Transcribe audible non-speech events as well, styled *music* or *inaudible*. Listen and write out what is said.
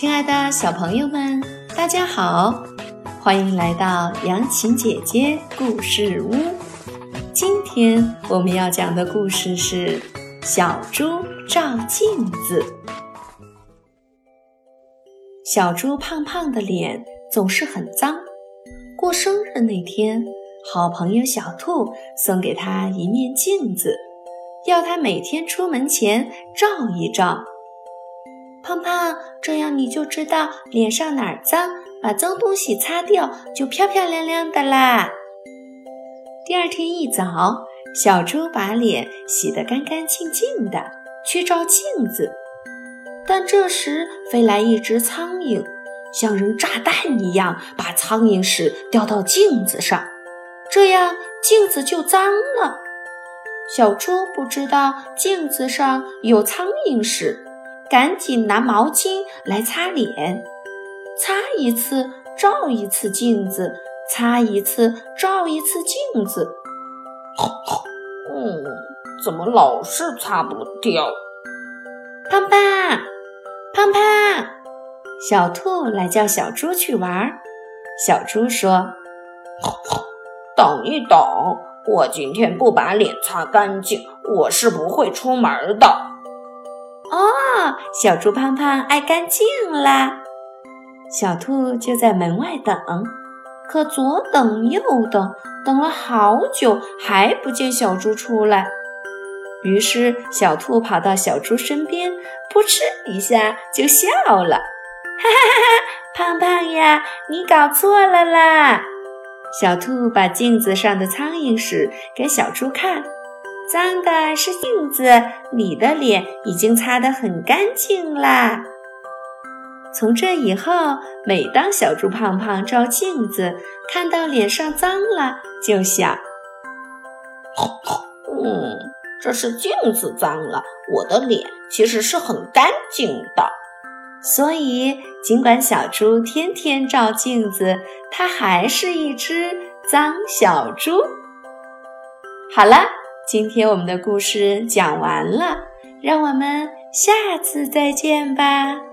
亲爱的小朋友们，大家好，欢迎来到杨琴姐姐故事屋。今天我们要讲的故事是《小猪照镜子》。小猪胖胖的脸总是很脏。过生日那天，好朋友小兔送给他一面镜子，要他每天出门前照一照。胖胖，这样你就知道脸上哪儿脏，把脏东西擦掉，就漂漂亮亮的啦。第二天一早，小猪把脸洗得干干净净的，去照镜子。但这时飞来一只苍蝇，像扔炸弹一样把苍蝇屎掉到镜子上，这样镜子就脏了。小猪不知道镜子上有苍蝇屎。赶紧拿毛巾来擦脸，擦一次照一次镜子，擦一次照一次镜子。*laughs* 嗯，怎么老是擦不掉？胖胖，胖胖，小兔来叫小猪去玩。小猪说：“ *laughs* 等一等，我今天不把脸擦干净，我是不会出门的。”哦，小猪胖胖爱干净啦！小兔就在门外等，可左等右等，等了好久还不见小猪出来。于是小兔跑到小猪身边，扑哧一下就笑了，哈哈哈哈！胖胖呀，你搞错了啦！小兔把镜子上的苍蝇屎给小猪看。脏的是镜子，你的脸已经擦得很干净啦。从这以后，每当小猪胖胖照镜子，看到脸上脏了，就想：嗯，这是镜子脏了，我的脸其实是很干净的。所以，尽管小猪天天照镜子，它还是一只脏小猪。好了。今天我们的故事讲完了，让我们下次再见吧。